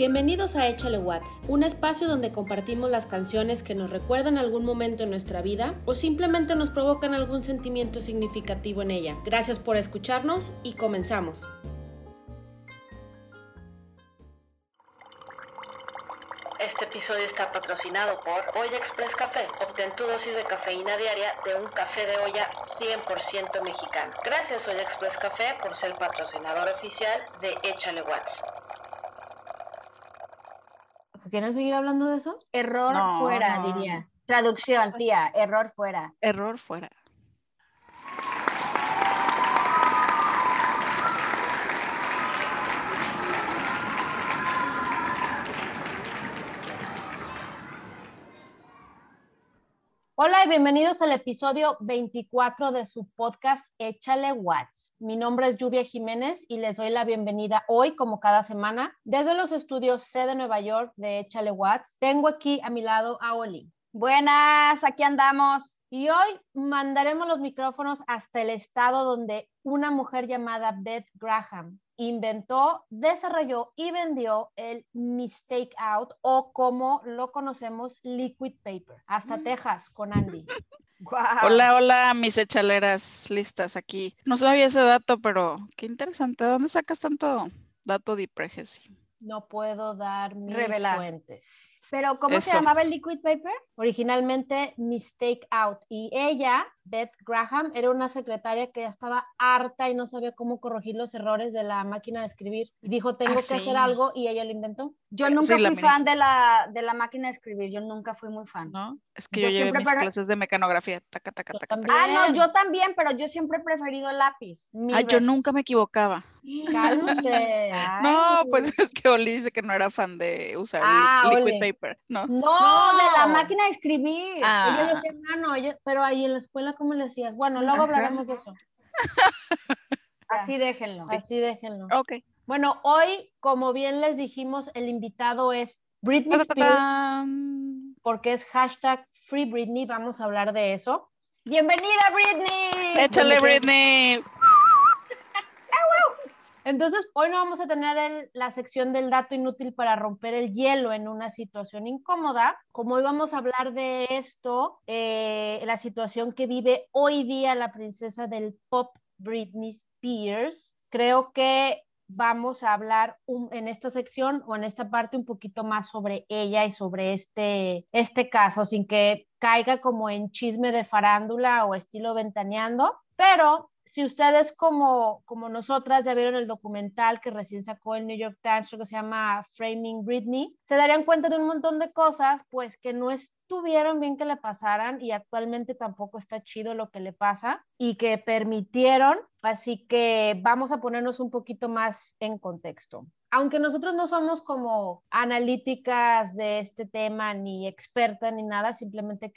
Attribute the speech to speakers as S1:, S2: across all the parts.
S1: Bienvenidos a Échale Watts, un espacio donde compartimos las canciones que nos recuerdan algún momento en nuestra vida o simplemente nos provocan algún sentimiento significativo en ella. Gracias por escucharnos y comenzamos. Este episodio está patrocinado por Olla Express Café. Obtén tu dosis de cafeína diaria de un café de olla 100% mexicano. Gracias Olla Express Café por ser patrocinador oficial de Échale Watts. ¿Quieren seguir hablando de eso?
S2: Error fuera, diría. Traducción, tía, error fuera.
S3: Error fuera.
S1: Hola y bienvenidos al episodio 24 de su podcast Échale Watts. Mi nombre es Lluvia Jiménez y les doy la bienvenida hoy, como cada semana, desde los estudios C de Nueva York de Échale Watts. Tengo aquí a mi lado a Oli.
S2: Buenas, aquí andamos.
S1: Y hoy mandaremos los micrófonos hasta el estado donde una mujer llamada Beth Graham inventó, desarrolló y vendió el Mistake Out o como lo conocemos, Liquid Paper, hasta mm. Texas con Andy.
S3: Hola, hola, mis echaleras listas aquí. No sabía ese dato, pero qué interesante. ¿De dónde sacas tanto dato de pregesi?
S1: No puedo dar mis fuentes.
S2: Pero ¿cómo se llamaba el liquid paper?
S1: Originalmente Mistake Out. Y ella, Beth Graham, era una secretaria que ya estaba harta y no sabía cómo corregir los errores de la máquina de escribir. Dijo, tengo ah, que hacer algo y ella lo inventó.
S2: Yo nunca fui fan de la, de la máquina de escribir, yo nunca fui muy fan.
S3: ¿No? Es que yo, llevé mis clases de mecanografía.
S2: ah, no, yo también, pero yo siempre he preferido lápiz.
S3: Ah, yo nunca me equivocaba.
S1: Cálmate.
S3: no, pues es que Oli dice que no era fan de usar ah, liquid paper. No.
S2: no. de la máquina de escribir.
S1: Ah. Ella decía, no, pero ahí en la escuela, ¿cómo le decías? Bueno, luego hablaremos de eso.
S2: Así déjenlo.
S1: Así déjenlo.
S3: Ok.
S1: Bueno, hoy, como bien les dijimos, el invitado es Britney Spears, porque es hashtag Free Britney, vamos a hablar de eso.
S2: Bienvenida, Britney.
S3: Échale, Britney.
S1: Entonces, hoy no vamos a tener la sección del dato inútil para romper el hielo en una situación incómoda. Como hoy vamos a hablar de esto, eh, la situación que vive hoy día la princesa del pop, Britney Spears, creo que vamos a hablar en esta sección o en esta parte un poquito más sobre ella y sobre este, este caso, sin que caiga como en chisme de farándula o estilo ventaneando, pero si ustedes como, como nosotras ya vieron el documental que recién sacó el New York Times, que se llama Framing Britney, se darían cuenta de un montón de cosas, pues que no estuvieron bien que le pasaran y actualmente tampoco está chido lo que le pasa y que permitieron. Así que vamos a ponernos un poquito más en contexto aunque nosotros no somos como analíticas de este tema, ni expertas, ni nada, simplemente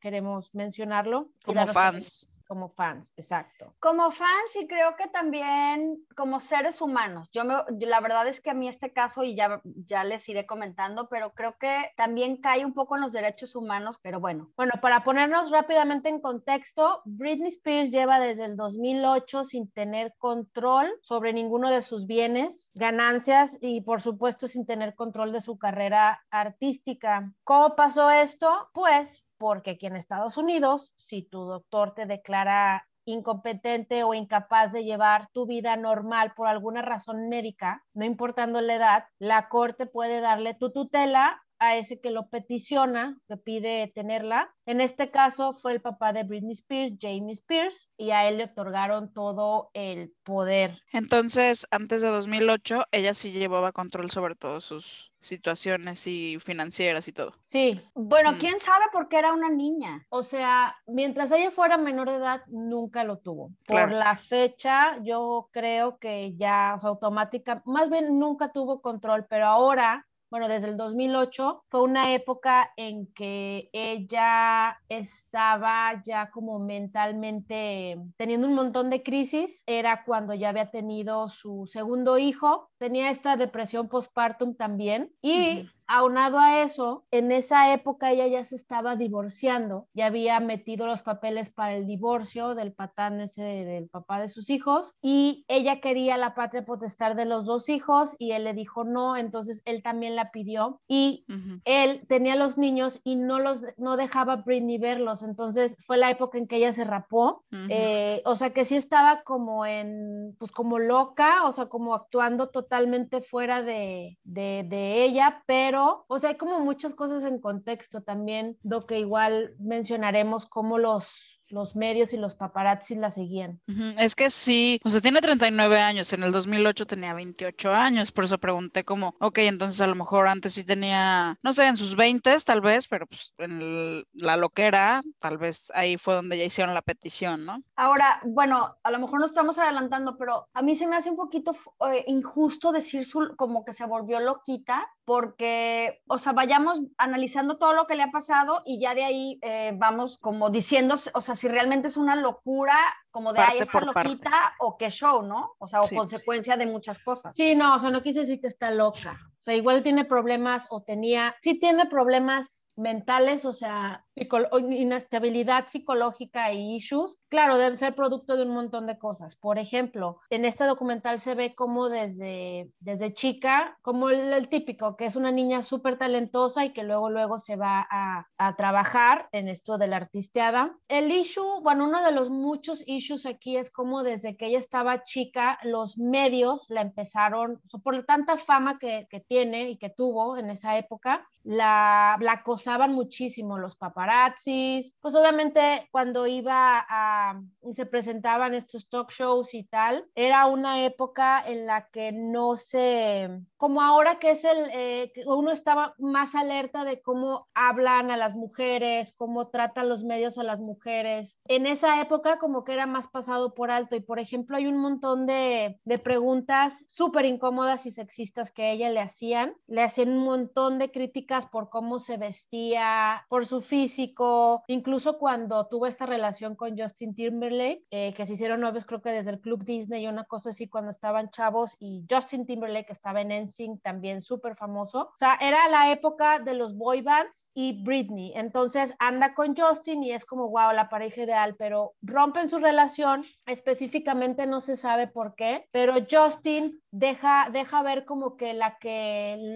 S1: queremos mencionarlo.
S3: Como fans
S1: como fans, exacto.
S2: Como fans y creo que también como seres humanos. Yo, me, la verdad es que a mí este caso, y ya, ya les iré comentando, pero creo que también cae un poco en los derechos humanos, pero bueno.
S1: Bueno, para ponernos rápidamente en contexto, Britney Spears lleva desde el 2008 sin tener control sobre ninguno de sus bienes, ganancias y por supuesto sin tener control de su carrera artística. ¿Cómo pasó esto? Pues porque aquí en Estados Unidos, si tu doctor te declara incompetente o incapaz de llevar tu vida normal por alguna razón médica, no importando la edad, la corte puede darle tu tutela a ese que lo peticiona, que pide tenerla. En este caso fue el papá de Britney Spears, Jamie Spears, y a él le otorgaron todo el poder.
S3: Entonces, antes de 2008, ella sí llevaba control sobre todas sus situaciones y financieras y todo.
S1: Sí.
S2: Bueno, mm. quién sabe por qué era una niña.
S1: O sea, mientras ella fuera menor de edad, nunca lo tuvo. Por la fecha, yo creo que ya, o sea, automática, más bien nunca tuvo control, pero ahora bueno, desde el 2008, fue una época en que ella estaba ya como mentalmente teniendo un montón de crisis. Era cuando ya había tenido su segundo hijo, tenía esta depresión postpartum también. Y aunado a eso, en esa época ella ya se estaba divorciando, ya había metido los papeles para el divorcio del patán ese del papá de sus hijos y ella quería la patria potestad de los dos hijos y él le dijo no, entonces él también la pidió y él tenía los niños y no los no dejaba a Britney verlos, entonces fue la época en que ella se rapó, eh, o sea que sí estaba como en, pues como loca, o sea, como actuando totalmente fuera de, de, de ella, pero, o sea, hay como muchas cosas en contexto también, lo que igual mencionaremos como los los medios y los paparazzi la seguían.
S3: Es que sí, o sea, tiene 39 años, en el 2008 tenía 28 años, por eso pregunté como, ok, entonces a lo mejor antes sí tenía, no sé, en sus 20 tal vez, pero pues en la loquera, tal vez ahí fue donde ya hicieron la petición, ¿no?
S2: Ahora, bueno, a lo mejor no estamos adelantando, pero a mí se me hace un poquito eh, injusto decir su, como que se volvió loquita, porque, o sea, vayamos analizando todo lo que le ha pasado y ya de ahí eh, vamos como diciendo, o sea, si realmente es una locura como de, ahí está loquita o qué show, ¿no? O sea, o consecuencia de muchas cosas.
S1: Sí, no, o sea, no quise decir que está loca. O sea, igual tiene problemas o tenía, sí tiene problemas mentales, o sea, inestabilidad psicológica e issues, claro, debe ser producto de un montón de cosas. Por ejemplo, en este documental se ve como desde, desde chica, como el, típico, que es una niña súper talentosa y que luego, luego se va a, a, trabajar en esto de la artisteada. El issue, bueno, uno de los muchos issues aquí es como desde que ella estaba chica, los medios la empezaron, por tanta fama que, que tiene y que tuvo en esa época, la, la acosaban muchísimo los paparazzis, pues obviamente cuando iba a, y se presentaban estos talk shows y tal, era una época en la que no se, como ahora que es el, eh, uno estaba más alerta de cómo hablan a las mujeres, cómo tratan los medios a las mujeres. En esa época como que era más pasado por alto y por ejemplo hay un montón de, de preguntas súper incómodas y sexistas que ella le hacían, le hacían un montón de críticas por cómo se vestía, por su físico, incluso cuando tuvo esta relación con Justin Timberlake, eh, que se hicieron novios creo que desde el Club Disney una cosa así cuando estaban chavos y Justin Timberlake estaba en NSYNC también súper famoso. O sea, era la época de los boy bands y Britney. Entonces anda con Justin y es como, wow, la pareja ideal, pero rompen su relación, específicamente no se sabe por qué, pero Justin deja, deja ver como que la que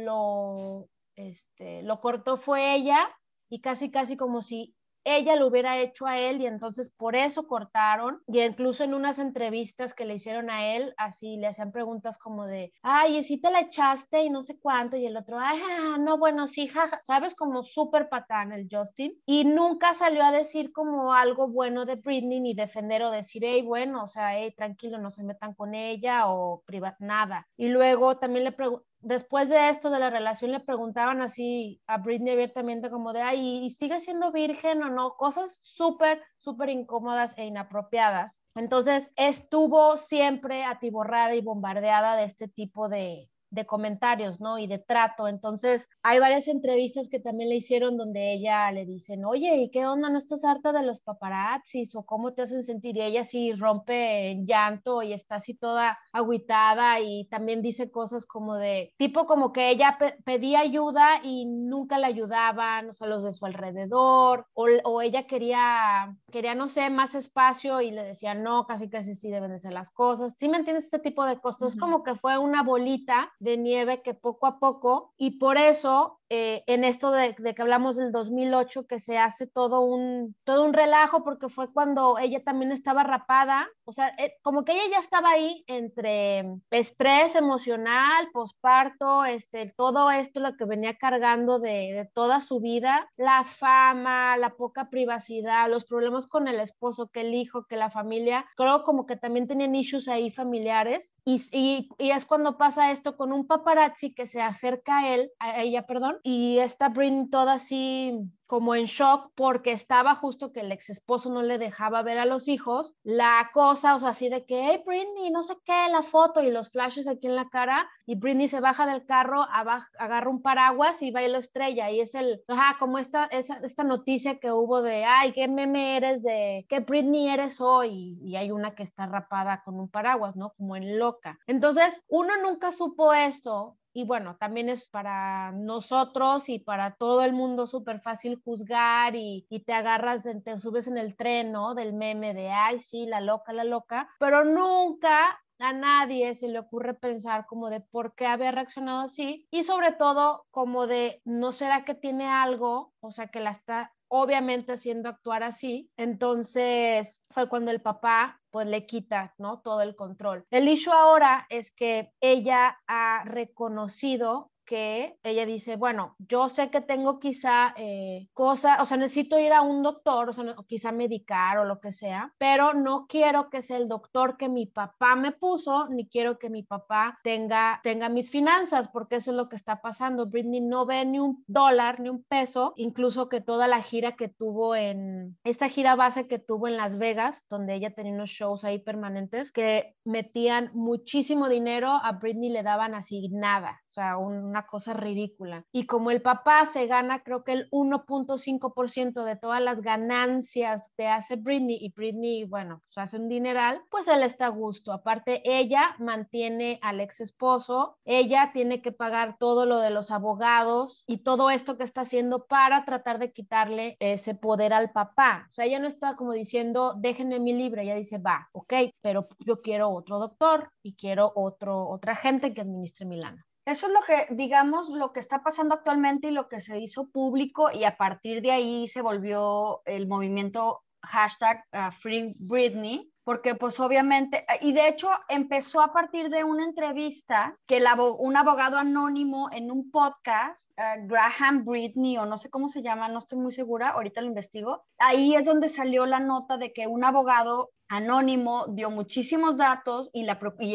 S1: lo este, lo cortó fue ella y casi, casi como si ella lo hubiera hecho a él y entonces por eso cortaron y incluso en unas entrevistas que le hicieron a él, así le hacían preguntas como de, ay, ¿y si te la echaste y no sé cuánto? Y el otro, ay, no, bueno, sí, jaja, sabes, como súper patán el Justin y nunca salió a decir como algo bueno de Britney ni defender o decir, hey, bueno, o sea, hey, tranquilo, no se metan con ella o privat, nada. Y luego también le pregunté, después de esto de la relación le preguntaban así a Britney abiertamente como de, ay, ¿y sigue siendo virgen o no? Cosas súper, súper incómodas e inapropiadas. Entonces estuvo siempre atiborrada y bombardeada de este tipo de, de comentarios, ¿no? Y de trato. Entonces, hay varias entrevistas que también le hicieron donde ella le dicen, oye, ¿y qué onda? ¿No estás harta de los paparazzis? ¿O cómo te hacen sentir? Y ella sí rompe en llanto y está así toda agüitada y también dice cosas como de, tipo como que ella pedía ayuda y nunca la ayudaban, o sea, los de su alrededor, o, o ella quería, quería, no sé, más espacio y le decía, no, casi casi sí deben de ser las cosas. ¿Sí me entiendes? Este tipo de cosas. Es como que fue una bolita de nieve que poco a poco, y por eso eh, en esto de, que hablamos del 2008, que se hace todo un, todo un relajo, porque fue cuando ella también estaba rapada, o sea, eh, como que ella ya estaba ahí entre estrés emocional, posparto, este, todo esto lo que venía cargando de, de toda su vida, la fama, la poca privacidad, los problemas con el esposo, que el hijo, que la familia, creo como que también tenían issues ahí familiares, y, y, y es cuando pasa esto con un paparazzi que se acerca a él, a ella, perdón, y está Britney toda así como en shock porque estaba justo que el ex esposo no le dejaba ver a los hijos, la cosa, o sea, así de que, hey Britney, no sé qué, la foto y los flashes aquí en la cara, y Britney se baja del carro, agarra un paraguas y va y lo estrella, y es el, ajá, como esta, esa, esta noticia que hubo de, ay, qué meme eres de, qué Britney eres hoy, y hay una que está rapada con un paraguas, ¿no? Como en loca. Entonces, uno nunca supo esto, y bueno, también es para nosotros y para todo el mundo súper fácil juzgar y, y, te agarras, te subes en el tren, ¿no? Del meme de, ay, sí, la loca, la loca, pero nunca a nadie se le ocurre pensar como de por qué había reaccionado así y sobre todo como de no será que tiene algo, o sea, que la está obviamente haciendo actuar así. Entonces fue cuando el papá pues le quita, ¿no? Todo el control. El issue ahora es que ella ha reconocido que ella dice, bueno, yo sé que tengo quizá eh, cosas, o sea, necesito ir a un doctor, o sea, quizá medicar o lo que sea, pero no quiero que sea el doctor que mi papá me puso, ni quiero que mi papá tenga, tenga mis finanzas, porque eso es lo que está pasando. Britney no ve ni un dólar, ni un peso, incluso que toda la gira que tuvo en, esa gira base que tuvo en Las Vegas, donde ella tenía unos shows ahí permanentes, que metían muchísimo dinero, a Britney le daban así nada, o sea, una cosa ridícula. Y como el papá se gana, creo que el 1.5% de todas las ganancias que hace Britney, y Britney, bueno, pues hace un dineral, pues él está a gusto. Aparte, ella mantiene al ex esposo, ella tiene que pagar todo lo de los abogados y todo esto que está haciendo para tratar de quitarle ese poder al papá. O sea, ella no está como diciendo, déjenme mi libre, ella dice, va, ok, pero yo quiero otro doctor y quiero otro, otra gente que administre mi lana.
S2: Eso es lo que, digamos, lo que está pasando actualmente y lo que se hizo público y a partir de ahí se volvió el movimiento hashtag uh, Free Britney, porque pues obviamente, y de hecho empezó a partir de una entrevista que un abogado anónimo en un podcast, uh, Graham Britney o no sé cómo se llama, no estoy muy segura, ahorita lo investigo, ahí es donde salió la nota de que un abogado anónimo, dio muchísimos datos y,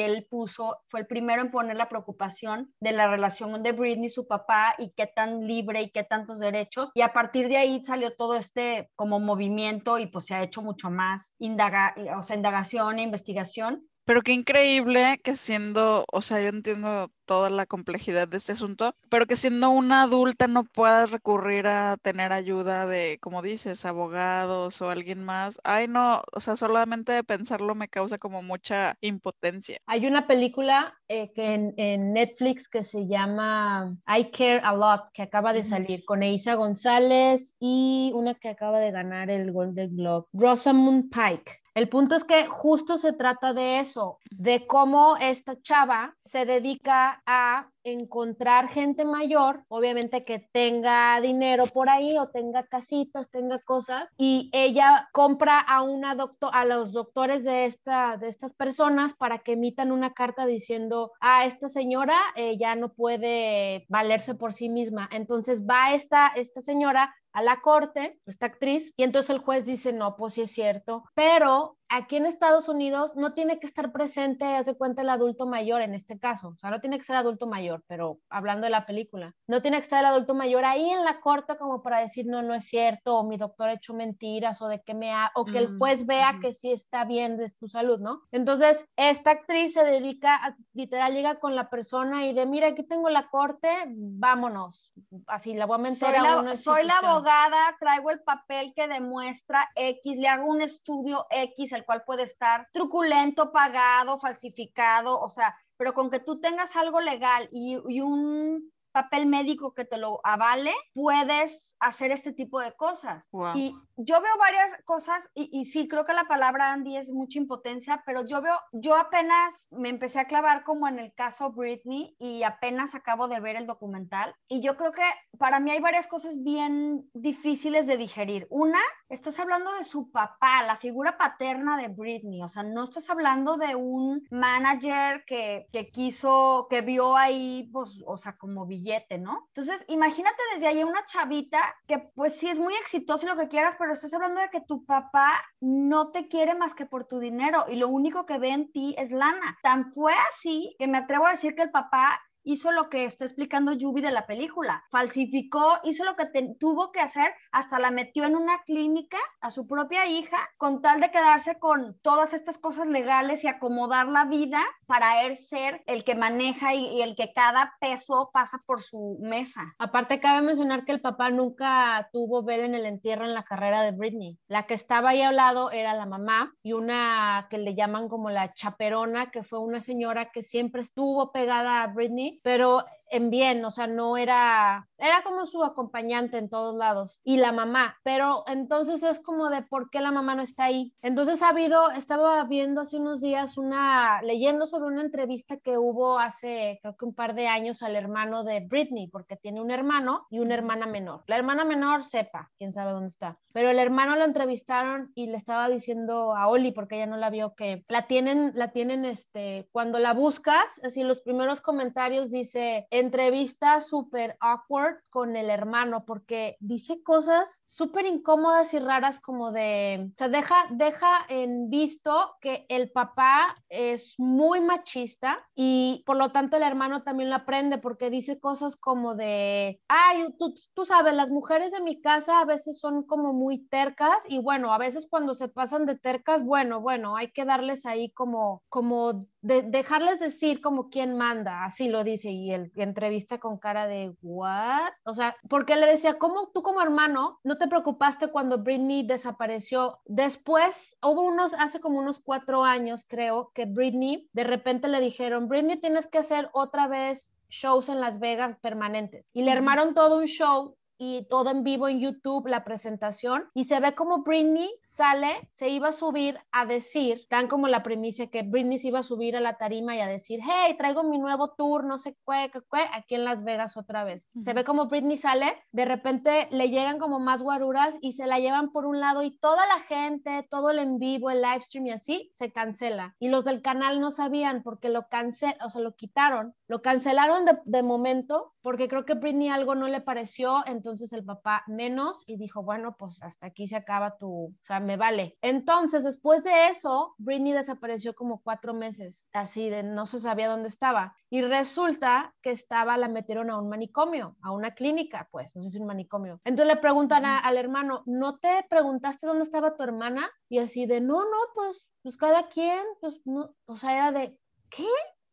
S2: él puso, fue el primero en poner la preocupación de la relación de Britney, su papá, y qué tan libre y qué tantos derechos. Y a partir de ahí salió todo este como movimiento y pues se ha hecho mucho más o sea, indagación e investigación
S3: pero qué increíble que siendo, o sea, yo entiendo toda la complejidad de este asunto, pero que siendo una adulta no puedas recurrir a tener ayuda de, como dices, abogados o alguien más. Ay, no, o sea, solamente de pensarlo me causa como mucha impotencia.
S1: Hay una película eh, que en, Netflix que se llama I Care a Lot, que acaba de salir con Eisa González y una que acaba de ganar el Golden Globe, Rosamund Pike. El punto es que justo se trata de eso, de cómo esta chava se dedica a encontrar gente mayor, obviamente que tenga dinero por ahí o tenga casitas, tenga cosas, y ella compra a una doctor, a los doctores de, esta, de estas personas para que emitan una carta diciendo, a esta señora eh, ya no puede valerse por sí misma. Entonces va esta, esta señora a la corte, esta actriz, y entonces el juez dice, no, pues sí es cierto, pero aquí en Estados Unidos no tiene que estar presente, haz de cuenta, el adulto mayor en este caso, o sea, no tiene que ser adulto mayor, pero hablando de la película, no tiene que estar el adulto mayor ahí en la corte como para decir, no, no es cierto, o mi doctor ha hecho mentiras, o de que me ha, o que el mm, juez vea que sí está bien de su salud, ¿no? Entonces, esta actriz se dedica, literal, llega con la persona y de, mira, aquí tengo la corte, vámonos, así la voy a meter a una
S2: Soy la abogada traigo el papel que demuestra X, le hago un estudio X, el cual puede estar truculento, pagado, falsificado, o sea, pero con que tú tengas algo legal y, y un papel médico que te lo avale, puedes hacer este tipo de cosas. Y yo veo varias cosas y, y, sí, creo que la palabra Andy es mucha impotencia, pero yo veo, yo apenas me empecé a clavar como en el caso Britney y apenas acabo de ver el documental y yo creo que para mí hay varias cosas bien difíciles de digerir. Una, estás hablando de su papá, la figura paterna de Britney, o sea, no estás hablando de un manager que, que quiso, que vio ahí, pues, o sea, como Entonces, imagínate desde ahí una chavita que pues sí es muy exitosa y lo que quieras, pero estás hablando de que tu papá no te quiere más que por tu dinero y lo único que ve en ti es lana. Tan fue así que me atrevo a decir que el papá hizo lo que está explicando Yubi de la película, falsificó, hizo lo que tuvo que hacer, hasta la metió en una clínica a su propia hija con tal de quedarse con todas estas cosas legales y acomodar la vida para él ser el que maneja y, el que cada peso pasa por su mesa.
S1: Aparte, cabe mencionar que el papá nunca tuvo ver en el entierro en la carrera de Britney. La que estaba ahí al lado era la mamá y una que le llaman como la chaperona, que fue una señora que siempre estuvo pegada a Britney pero en bien, o sea, no era, era como su acompañante en todos lados y la mamá, pero entonces es como de por qué la mamá no está ahí. Entonces ha habido, estaba viendo hace unos días una, leyendo sobre una entrevista que hubo hace creo que un par de años al hermano de Britney, porque tiene un hermano y una hermana menor. La hermana menor sepa, quién sabe dónde está, pero el hermano lo entrevistaron y le estaba diciendo a Oli, porque ella no la vio, que la tienen, la tienen, este, cuando la buscas, así los primeros comentarios dice, entrevista súper awkward con el hermano, porque dice cosas súper incómodas y raras como de, o sea, deja, deja en visto que el papá es muy machista y por lo tanto el hermano también lo aprende porque dice cosas como de, ay, tú, tú sabes, las mujeres de mi casa a veces son como muy tercas y bueno, a veces cuando se pasan de tercas, bueno, bueno, hay que darles ahí como, como de, dejarles decir como quién manda, así lo dice, y el entrevista con cara de, ¿what? O sea, porque le decía, ¿cómo tú como hermano no te preocupaste cuando Britney desapareció? Después, hubo unos, hace como unos cuatro años, creo, que Britney, de repente le dijeron, Britney, tienes que hacer otra vez shows en Las Vegas permanentes. Y le armaron todo un show y todo en vivo en YouTube, la presentación, y se ve como Britney sale, se iba a subir a decir, tan como la primicia que Britney se iba a subir a la tarima y a decir, hey, traigo mi nuevo tour, no sé qué, qué, qué, aquí en Las Vegas otra vez. Se ve como Britney sale, de repente le llegan como más guaruras y se la llevan por un lado y toda la gente, todo el en vivo, el live stream y así, se cancela. Y los del canal no sabían porque lo cancel, o sea, lo quitaron, lo cancelaron de, de momento porque creo que Britney algo no le pareció, entonces el papá menos y dijo, bueno, pues hasta aquí se acaba tu, o sea, me vale. Entonces, después de eso, Britney desapareció como cuatro meses, así de no se sabía dónde estaba. Y resulta que estaba, la metieron a un manicomio, a una clínica, pues, no sé si un manicomio. Entonces le preguntan al hermano, ¿no te preguntaste dónde estaba tu hermana? Y así de, no, no, pues, pues cada quien, pues, no, o sea, era de, ¿qué?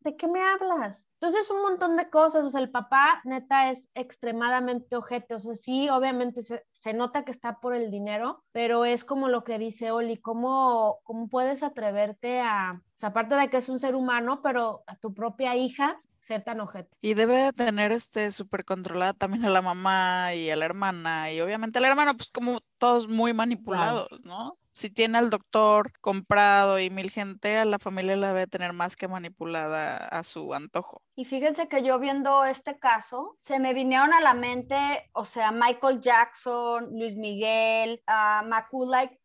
S1: ¿De qué me hablas? Entonces, un montón de cosas, o sea, el papá neta es extremadamente ojete, o sea, sí, obviamente se, se nota que está por el dinero, pero es como lo que dice Oli, ¿cómo, cómo puedes atreverte a, o sea, aparte de que es un ser humano, pero a tu propia hija ser tan ojete.
S3: Y debe tener este súper controlada también a la mamá y a la hermana, y obviamente a la hermana, pues como todos muy manipulados, ¿no? Si tiene al doctor comprado y mil gente, a la familia la debe tener más que manipulada a su antojo.
S2: Y fíjense que yo viendo este caso, se me vinieron a la mente, o sea, Michael Jackson, Luis Miguel, uh,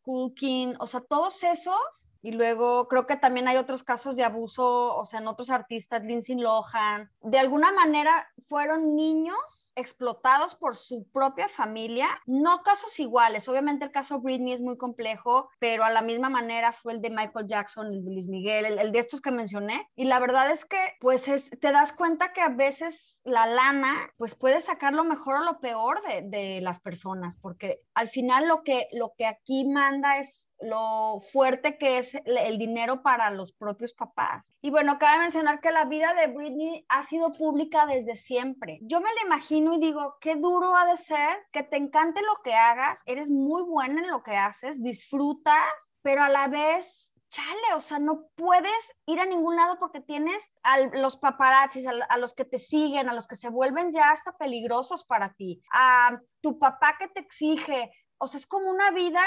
S2: Culkin, o sea, todos esos y luego creo que también hay otros casos de abuso, o sea, en otros artistas, Lindsay Lohan. De alguna manera fueron niños explotados por su propia familia, no casos iguales. Obviamente el caso Britney es muy complejo, pero a la misma manera fue el de Michael Jackson, el de Luis Miguel, el, de estos que mencioné. Y la verdad es que, pues, es, te das cuenta que a veces la lana, pues, puede sacar lo mejor o lo peor de, de las personas, porque al final lo que, lo que aquí manda es lo fuerte que es el dinero para los propios papás. Y bueno, cabe mencionar que la vida de Britney ha sido pública desde siempre. Yo me la imagino y digo, qué duro ha de ser que te encante lo que hagas, eres muy buena en lo que haces, disfrutas, pero a la vez chale, o sea, no puedes ir a ningún lado porque tienes a los paparazzis, a, los que te siguen, a los que se vuelven ya hasta peligrosos para ti, a tu papá que te exige. O sea, es como una vida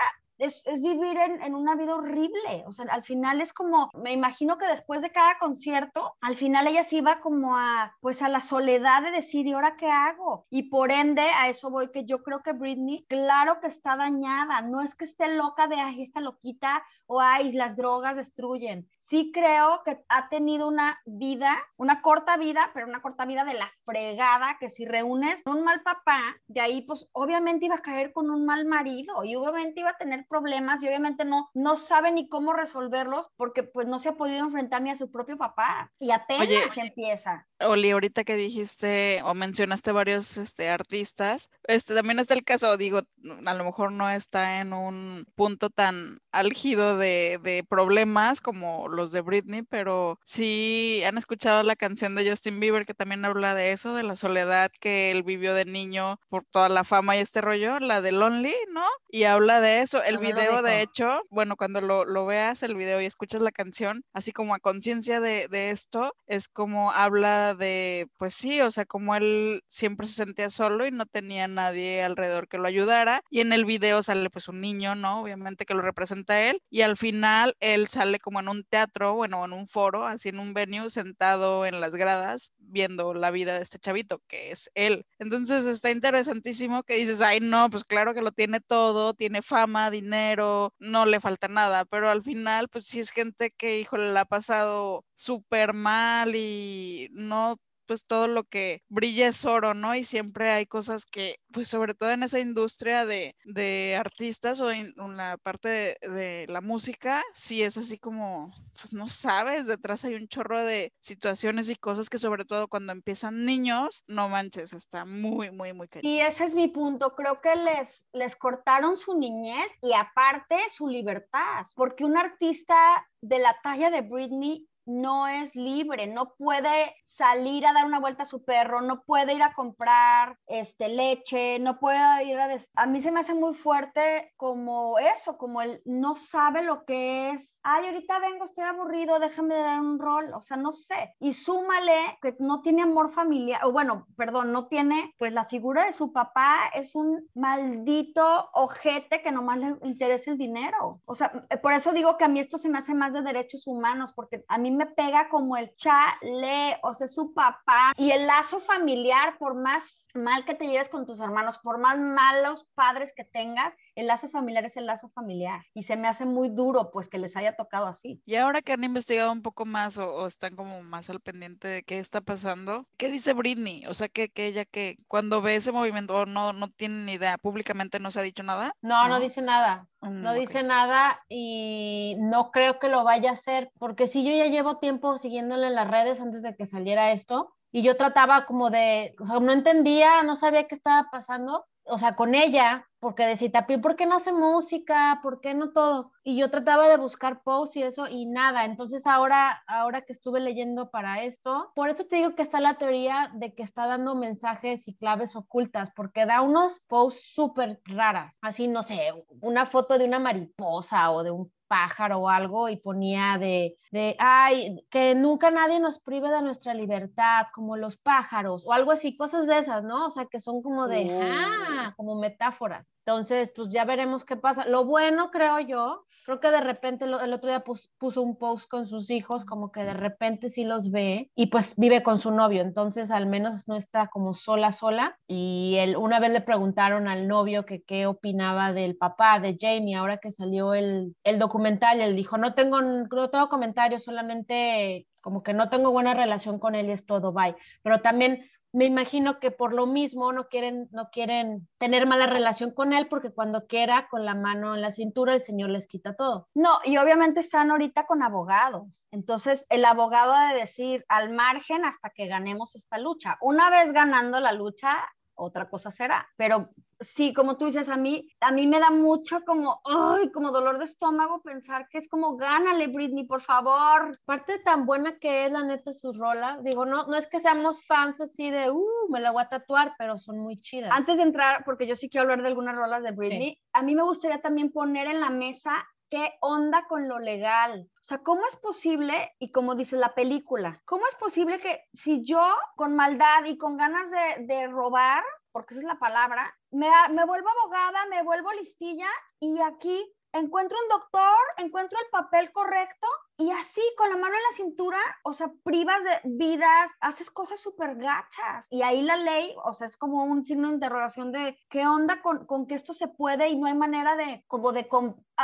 S2: es, vivir en, una vida horrible. O sea, al final es como, me imagino que después de cada concierto, al final ella se iba como a, pues a la soledad de decir, ¿y ahora qué hago? Y por ende, a eso voy, que yo creo que Britney, claro que está dañada. No es que esté loca de, ay, esta loquita o, ay, las drogas destruyen. Sí creo que ha tenido una vida, una corta vida, pero una corta vida de la fregada, que si reúnes un mal papá, de ahí, pues obviamente iba a caer con un mal marido y obviamente iba a tener problemas y obviamente no, no sabe ni cómo resolverlos porque pues no se ha podido enfrentar ni a su propio papá y apenas empieza.
S3: Oli, ahorita que dijiste o mencionaste varios este, artistas, este también está el caso, digo, a lo mejor no está en un punto tan álgido de, de problemas como los de Britney, pero sí han escuchado la canción de Justin Bieber que también habla de eso, de la soledad que él vivió de niño por toda la fama y este rollo, la de Lonely, ¿no? Y habla de eso. El video, de hecho, bueno, cuando lo, lo, veas el video y escuchas la canción, así como a conciencia de, de, esto, es como habla de, pues sí, o sea, como él siempre se sentía solo y no tenía nadie alrededor que lo ayudara. Y en el video sale pues un niño, ¿no? Obviamente que lo representa él. Y al final él sale como en un teatro, bueno, en un foro, así en un venue, sentado en las gradas, viendo la vida de este chavito, que es él. Entonces está interesantísimo que dices, ay, no, pues claro que lo tiene todo, tiene fama, dinero, no le falta nada, pero al final, pues sí es gente que, híjole, la ha pasado súper mal y no pues todo lo que brilla es oro, ¿no? Y siempre hay cosas que, pues sobre todo en esa industria de, de artistas o en, la parte de, la música, sí es así como, pues no sabes, detrás hay un chorro de situaciones y cosas que sobre todo cuando empiezan niños, no manches, está muy, muy, muy
S2: cariño. Y ese es mi punto, creo que les, les cortaron su niñez y aparte su libertad, porque un artista de la talla de Britney no es libre, no puede salir a dar una vuelta a su perro, no puede ir a comprar este, leche, no puede ir a... A mí se me hace muy fuerte como eso, como él no sabe lo que es, ay, ahorita vengo, estoy aburrido, déjame dar un rol, o sea, no sé. Y súmale que no tiene amor familiar, o bueno, perdón, no tiene, pues la figura de su papá es un maldito ojete que nomás le interesa el dinero. O sea, por eso digo que a mí esto se me hace más de derechos humanos, porque a mí me pega como el chale, o sea, su papá y el lazo familiar, por más mal que te lleves con tus hermanos, por más malos padres que tengas, el lazo familiar es el lazo familiar y se me hace muy duro pues que les haya tocado así.
S3: Y ahora que han investigado un poco más o, están como más al pendiente de qué está pasando, ¿qué dice Britney? O sea, que, que ella que cuando ve ese movimiento no, no tiene ni idea, públicamente no se ha dicho nada.
S1: No, no, dice nada. Mm, no dice nada y no creo que lo vaya a hacer porque si yo ya llevo tiempo siguiéndole en las redes antes de que saliera esto y yo trataba como de, o sea, no entendía, no sabía qué estaba pasando, o sea, con ella, porque decía, ¿por qué no hace música? ¿Por qué no todo? Y yo trataba de buscar posts y eso y nada. Entonces ahora, ahora que estuve leyendo para esto, por eso te digo que está la teoría de que está dando mensajes y claves ocultas, porque da unos posts súper raras. Así, no sé, una foto de una mariposa o de un pájaro o algo y ponía de, de, ay, que nunca nadie nos prive de nuestra libertad, como los pájaros, o algo así, cosas de esas, ¿no? O sea, que son como de, ah, oh. como metáforas. Entonces, pues ya veremos qué pasa. Lo bueno, creo yo, creo que de repente el otro día puso un post con sus hijos, como que de repente sí los ve y pues vive con su novio, entonces al menos no está como sola, sola. Y él, una vez le preguntaron al novio que qué opinaba del papá de Jamie, ahora que salió el, el documental, él dijo, no tengo, no tengo comentarios, solamente como que no tengo buena relación con él y es todo, bye. Pero también me imagino que por lo mismo no quieren, no quieren tener mala relación con él porque cuando quiera con la mano en la cintura el señor les quita todo.
S2: No, y obviamente están ahorita con abogados. Entonces el abogado ha de decir al margen hasta que ganemos esta lucha. Una vez ganando la lucha, otra cosa será. Pero sí, como tú dices, a mí, a mí me da mucho como, ay, como dolor de estómago pensar que es como, gánale, Britney, por favor.
S1: Parte tan buena que es la neta su rola. Digo, no, no es que seamos fans así de, uh, me la voy a tatuar, pero son muy chidas.
S2: Antes de entrar, porque yo sí quiero hablar de algunas rolas de Britney, a mí me gustaría también poner en la mesa ¿Qué onda con lo legal? O sea, ¿cómo es posible, y como dice la película, cómo es posible que si yo con maldad y con ganas de, de robar, porque esa es la palabra, me, me vuelvo abogada, me vuelvo listilla y aquí encuentro un doctor, encuentro el papel correcto y así, con la mano en la cintura, o sea, privas de vidas, haces cosas súper gachas. Y ahí la ley, o sea, es como un signo de interrogación de qué onda con, con que esto se puede y no hay manera de, como de,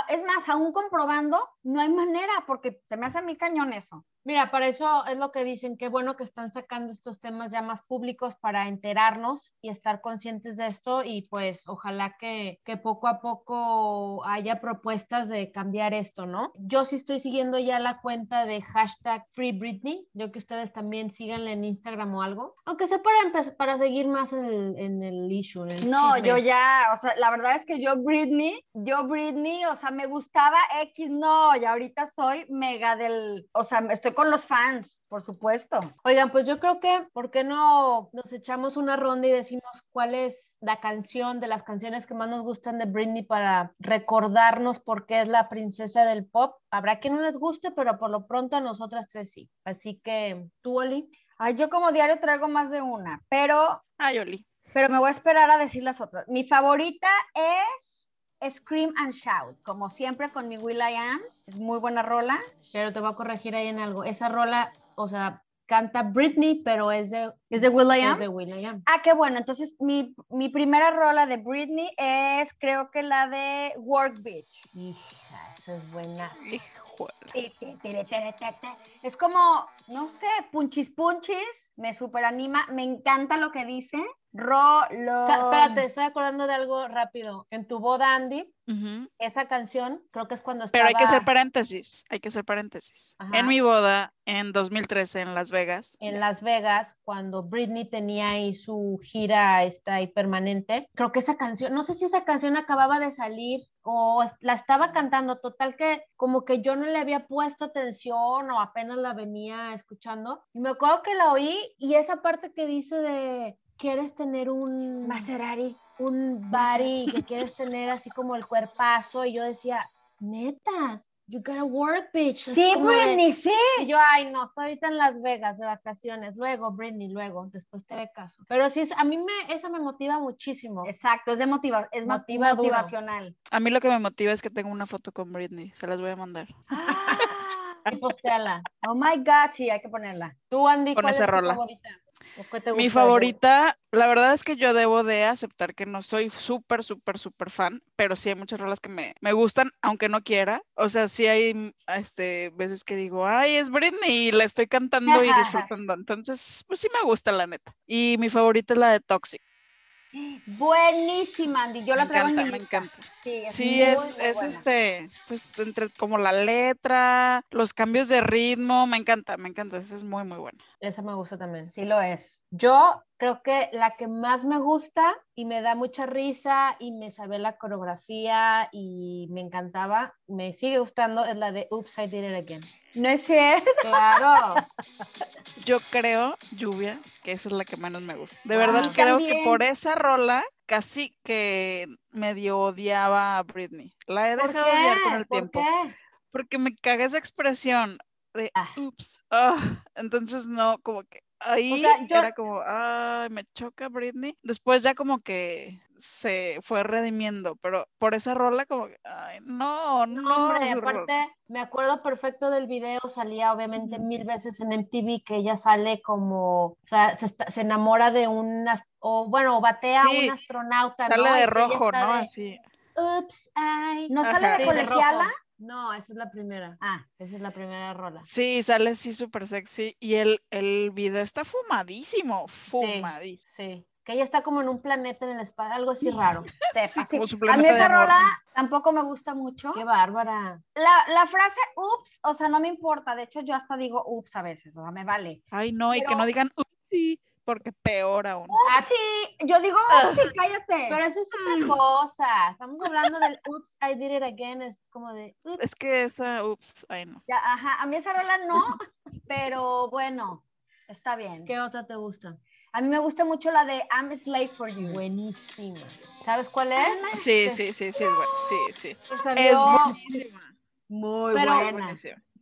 S2: es más, aún comprobando, no hay manera, porque se me hace a mí cañón eso.
S1: Mira, para eso es lo que dicen, qué bueno que están sacando estos temas ya más públicos para enterarnos y estar conscientes de esto y pues ojalá que, que poco a poco haya propuestas de cambiar esto, ¿no? Yo sí estoy siguiendo ya la cuenta de hashtag Free Britney, yo que ustedes también síganle en Instagram o algo, aunque sea para, para seguir más en el, en el issue.
S2: no, yo ya, o sea, la verdad es que yo Britney, yo Britney, o sea, me gustaba X, no, y ahorita soy mega del, o sea, estoy con los fans, por supuesto.
S1: Oigan, pues yo creo que, ¿por qué no nos echamos una ronda y decimos cuál es la canción de las canciones que más nos gustan de Britney para recordarnos por qué es la princesa del pop? Habrá quien no les guste, pero por lo pronto a nosotras tres sí. Así que, ¿tú, Oli?
S2: Ay, yo como diario traigo más de una, pero,
S3: Ay, Oli.
S2: pero me voy a esperar a decir las otras. Mi favorita es Scream and Shout, como siempre con mi Will I Am. Es muy buena rola.
S1: Pero te voy a corregir ahí en algo. Esa rola, o sea, canta Britney, pero es de,
S2: ¿Es de Will I Am?
S1: es de Will.i.am.
S2: Ah, qué bueno. Entonces, mi, mi primera rola de Britney es, creo que la de Work Bitch.
S1: Hija, esa es buena.
S3: Híjole.
S2: Es como, no sé, punchis punchis, me super anima, me encanta lo que dice. Rolo.
S1: O sea, espérate, estoy acordando de algo rápido. En tu boda, Andy, esa canción, creo que es cuando
S3: Pero
S1: estaba
S3: hay que hacer paréntesis, hay que hacer paréntesis.
S1: Ajá.
S3: En mi boda, en 2013, en Las Vegas,
S1: en Las Vegas, cuando Britney tenía ahí su gira esta ahí permanente. Creo que esa canción, no sé si esa canción acababa de salir o la estaba cantando, total que como que yo no le había puesto atención o apenas la venía escuchando. Y me acuerdo que la oí y esa parte que dice de, ¿quieres tener un...
S2: Maserati.
S1: un body que quieres tener así como el cuerpazo y yo decía, neta, you gotta work, bitch.
S2: Sí,
S1: de-
S2: Britney, sí.
S1: y yo, ay, no, estoy ahorita en Las Vegas de vacaciones, luego Britney, luego, después te haré caso. Pero sí, a mí me, eso me motiva muchísimo.
S2: Exacto, es de motiva es
S1: Motiva duro.
S2: motivacional.
S3: a mí lo que me motiva es que tengo una foto con Britney, se las voy a mandar.
S1: Y postéala.
S2: Oh my God, sí, hay que ponerla.
S1: Tú, Andy,
S3: Con
S1: ¿cuál
S3: esa
S1: es tu
S3: rola.
S1: favorita? ¿O qué te
S3: Mi favorita, la verdad es que yo debo de aceptar que no soy súper, súper, súper fan, pero sí hay muchas rolas que me, me gustan, aunque no quiera. O sea, sí hay mm, este, veces que digo, ay, es Britney y la estoy cantando y disfrutando. Entonces, pues sí me gusta, la neta. Y mi favorita es la de Toxic.
S2: Buenísima, Andy. Yo la traigo
S3: encanta,
S2: en mi
S3: me
S2: lista.
S3: encanta.
S2: Sí, es,
S3: Sí,
S2: muy,
S3: es,
S2: muy
S3: es este, pues entre como la letra, los cambios de ritmo, me encanta, me encanta, esa es muy, muy buena.
S1: Esa me gusta también.
S2: Sí lo es.
S1: Yo creo que la que más me gusta y me da mucha risa y me sabe la coreografía y me encantaba, me sigue gustando, es la de Oops, I Did It Again.
S2: No es cierto.
S1: Claro.
S3: Yo creo, Lluvia, que esa es la que menos me gusta. De
S1: Wow.
S3: verdad creo que por esa rola casi que medio odiaba a Britney. La he
S1: ¿Por
S3: dejado de odiar con
S1: qué?
S3: el
S1: ¿Por
S3: tiempo.
S1: qué?
S3: Porque me caga esa expresión de
S1: Ah.
S3: ups. ah, entonces no, como que ahí
S1: sea, yo-
S3: era como, ay, me choca Britney. Después ya como que se fue redimiendo, pero por esa rola como que, ay, no, no,
S1: No, hombre,
S3: rola.
S1: aparte, me acuerdo perfecto del video, salía obviamente mil veces en MTV que ella sale como, o sea, se, está- se enamora de un, o bueno, batea a un astronauta,
S3: Sale
S1: ¿no?
S3: De rojo, ¿no?
S1: de,
S3: Así.
S1: Oops, I...
S2: ¿No sale
S3: Ajá.
S2: de
S1: Sí, de
S2: colegiala?
S1: No, esa es la primera.
S2: Ah,
S1: Esa es la primera rola.
S3: Sí, sale así súper sexy y el, el video está fumadísimo, fumadísimo.
S1: Sí, que ella está como en un planeta en el espacio, algo así raro.
S3: Sí, como
S2: A mí esa
S3: amor.
S2: rola tampoco me gusta mucho.
S1: Qué bárbara.
S2: La, la frase ups, o sea, no me importa. De hecho, yo hasta digo ups a veces, o sea, me vale.
S3: Ay, no, y que no digan sí, porque peor aún.
S1: Ah,
S2: Sí, yo digo ups y cállate.
S1: Pero eso es otra cosa. Estamos hablando del Oops, I Did It Again. Es como de, "Oops".
S3: Es que esa, ups, ay no.
S2: Ya, ajá, a mí esa rola no, pero bueno, está bien.
S1: ¿Qué otra te gusta?
S2: A mí me gusta mucho la de I'm a Slave for You.
S1: Buenísima. ¿Sabes cuál es?
S3: Sí, sí, sí, sí, es buena. Sí, sí. Es buenísima.
S2: Muy
S1: Pero-
S2: buena.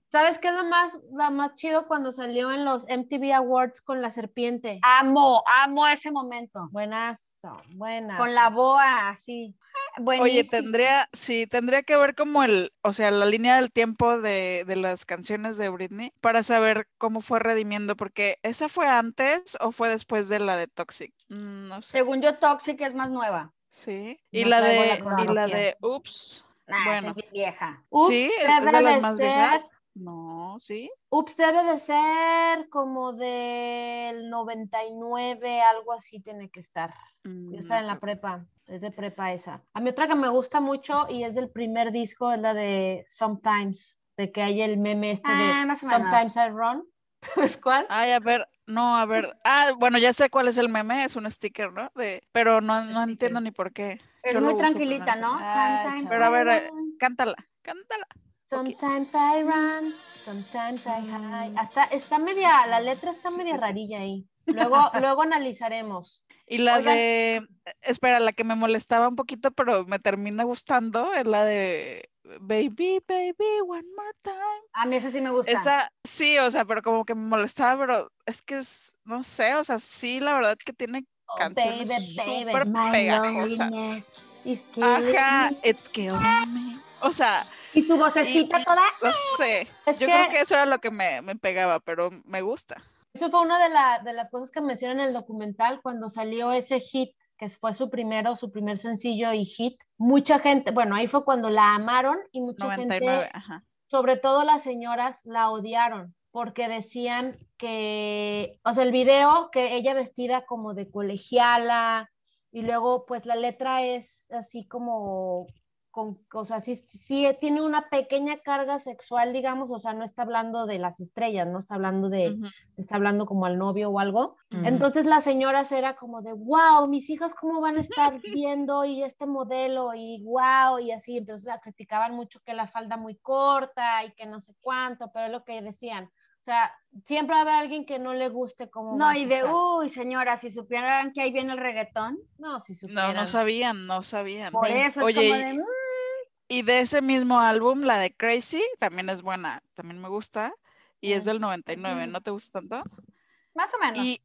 S1: ¿Sabes qué es lo más, lo más chido cuando salió en los MTV Awards con la serpiente?
S2: Amo, amo ese momento.
S1: Buenazo, buenas.
S2: Con la boa, así.
S3: Oye,
S2: Buenísimo.
S3: tendría, sí, tendría que ver como el, o sea, la línea del tiempo de, de las canciones de Britney para saber cómo fue redimiendo, porque ¿esa fue antes o fue después de la de Toxic? Mm, No sé.
S2: Según yo, Toxic es más nueva.
S3: Sí. Y
S1: No
S3: la
S1: traigo la
S3: de, y la de Ups.
S2: Nah,
S3: Bueno.
S2: es bien vieja.
S1: Ups,
S3: Sí, es
S1: debe
S3: de las
S1: de
S3: más
S1: ser,
S3: viejas. No, sí.
S1: Ups debe de ser como del 99, algo así tiene que estar. Yo
S3: Mm,
S1: estaba en la prepa, es de prepa esa. A mí otra que me gusta mucho y es del primer disco, es la de Sometimes, de que hay el meme este
S2: Ah,
S1: de
S2: más o menos.
S1: Sometimes I Run. ¿Sabes cuál?
S3: Ay, a ver, no, a ver. Ah, bueno, ya sé cuál es el meme, es un sticker, ¿no? De, pero no, no entiendo ni por qué.
S2: Es
S3: Yo
S2: muy tranquilita,
S3: no
S2: Sometimes
S3: Pero a ver, eh. Cántala, cántala.
S1: Sometimes I run, sometimes I hide. Hasta está media, la letra está media rarilla ahí. Luego, luego analizaremos.
S3: Y la
S1: Oigan.
S3: de, espera, la que me molestaba un poquito, pero me termina gustando, es la de Baby, baby, one more time.
S2: A mí esa sí me gusta.
S3: Esa, sí, o sea, pero como que me molestaba, pero es que es, no sé, o sea, sí, la verdad que tiene
S1: Oh,
S3: canciones
S1: baby, baby,
S2: My
S3: pegajosas.
S2: is
S3: Ajá, it's killing me. O sea,
S2: Y su vocecita
S3: Y-
S2: toda.
S3: no sé,
S1: Es
S3: yo
S1: que
S3: creo que eso era lo que me, me pegaba, pero me gusta.
S1: eso fue una de, la- de las cosas que menciona en el documental cuando salió ese hit, que fue su primero, su primer sencillo y hit. Mucha gente, bueno, ahí fue cuando la amaron y mucha
S3: 99,
S1: gente,
S3: ajá.
S1: sobre todo las señoras, la odiaron porque decían que, o sea, el video que ella vestida como de colegiala y luego pues la letra es así como con cosas, sí, sí tiene una pequeña carga sexual, digamos, o sea, no está hablando de las estrellas, no está hablando de, está hablando como al novio o algo. Entonces las señoras era como de, wow, mis hijas cómo van a estar viendo y este modelo y wow, y así, entonces la criticaban mucho que la falda muy corta y que no sé cuánto, pero es lo que decían. O sea, siempre va a haber alguien que no le guste como...
S2: No, y de, uy, señora, si supieran que ahí viene el reggaetón,
S1: No, si
S3: No,
S1: supieran.
S3: no sabían, no sabían.
S2: por eso es
S3: oye,
S2: como de,
S3: Y de ese mismo álbum, la de Crazy, también es buena, también me gusta. Y es del 99,
S2: ujú.
S3: ¿no te gusta tanto?
S2: más o menos.
S3: Y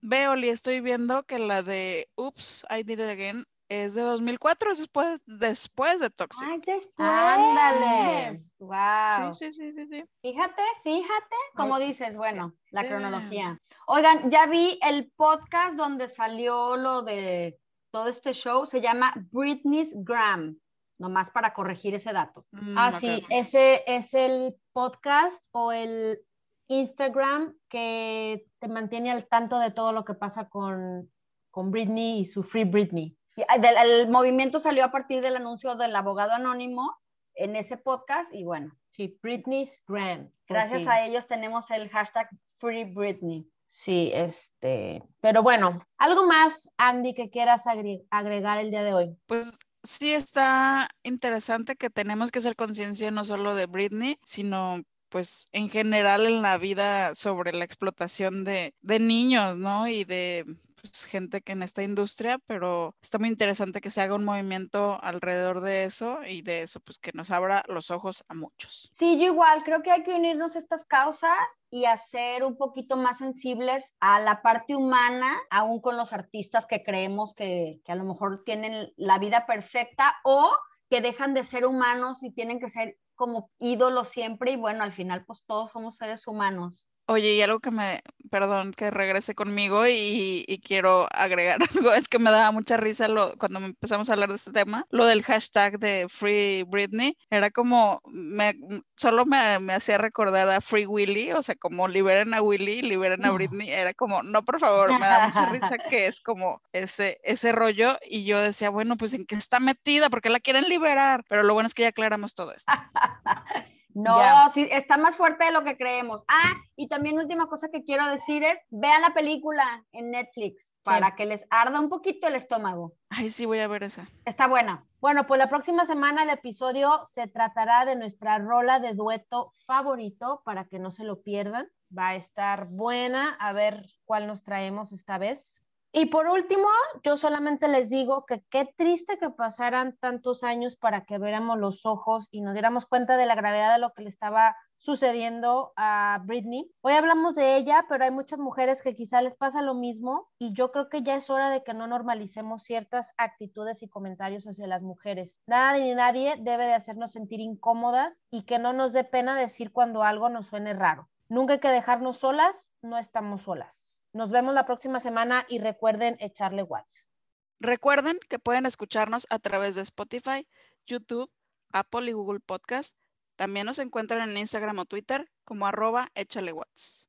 S3: veo, y estoy viendo que la de Oops, I Did It Again es de 2004, es después, después de Toxic.
S2: Ay, después.
S1: Ándale.
S2: Wow.
S3: Sí, sí, sí, sí, sí.
S2: Fíjate, fíjate, como dices, bueno, la
S3: yeah.
S2: cronología. Oigan, ya vi el podcast donde salió lo de todo este show, se llama Britney's Gram, nomás para corregir ese dato.
S3: Mm,
S1: Ah, sí, ese es el podcast o el Instagram que te mantiene al tanto de todo lo que pasa con, con Britney y su Free Britney.
S2: El movimiento salió a partir del anuncio del abogado anónimo en ese podcast y bueno,
S1: Sí, Britney's Gram.
S2: gracias
S1: sí.
S2: a ellos tenemos el hashtag Free Britney.
S1: Sí, este, pero bueno, algo más, Andy, que quieras agre- agregar el día de hoy.
S3: Pues sí está interesante que tenemos que hacer conciencia no solo de Britney, sino pues en general en la vida sobre la explotación de, de niños, ¿no? Y de pues, gente que en esta industria, pero está muy interesante que se haga un movimiento alrededor de eso y de eso pues que nos abra los ojos a muchos.
S2: Sí, yo igual, creo que hay que unirnos a estas causas y hacer un poquito más sensibles a la parte humana, aún con los artistas que creemos que, que a lo mejor tienen la vida perfecta o que dejan de ser humanos y tienen que ser como ídolos siempre y bueno, al final pues todos somos seres humanos.
S3: Oye, y algo que me, perdón, que regrese conmigo y, y quiero agregar algo, es que me daba mucha risa lo, cuando empezamos a hablar de este tema, lo del hashtag de Free Britney, era como, me, solo me, me hacía recordar a Free Willy, o sea, como liberen a Willy, liberen a
S1: No.
S3: Britney, era como, no, por favor, me da mucha risa que es como ese, ese rollo, y yo decía, bueno, pues en qué está metida, porque la quieren liberar, pero lo bueno es que ya aclaramos todo esto.
S2: No, sí, está más fuerte de lo que creemos. Ah, y también última cosa que quiero decir es, vean la película en Netflix para que les arda un poquito el estómago.
S3: Ay, sí, voy a ver esa.
S2: Está buena.
S1: Bueno, pues la próxima semana el episodio se tratará de nuestra rola de dueto favorito para que no se lo pierdan. Va a estar buena, a ver cuál nos traemos esta vez. Y por último, yo solamente les digo que qué triste que pasaran tantos años para que viéramos los ojos y nos diéramos cuenta de la gravedad de lo que le estaba sucediendo a Britney. Hoy hablamos de ella, pero hay muchas mujeres que quizá les pasa lo mismo y yo creo que ya es hora de que no normalicemos ciertas actitudes y comentarios hacia las mujeres. Nada ni nadie debe de hacernos sentir incómodas y que no nos dé pena decir cuando algo nos suene raro. Nunca hay que dejarnos solas, no estamos solas. Nos vemos la próxima semana y recuerden echarle watts.
S3: Recuerden que pueden escucharnos a través de Spotify, YouTube, Apple y Google Podcast. También nos encuentran en Instagram o Twitter como arroba échale watts.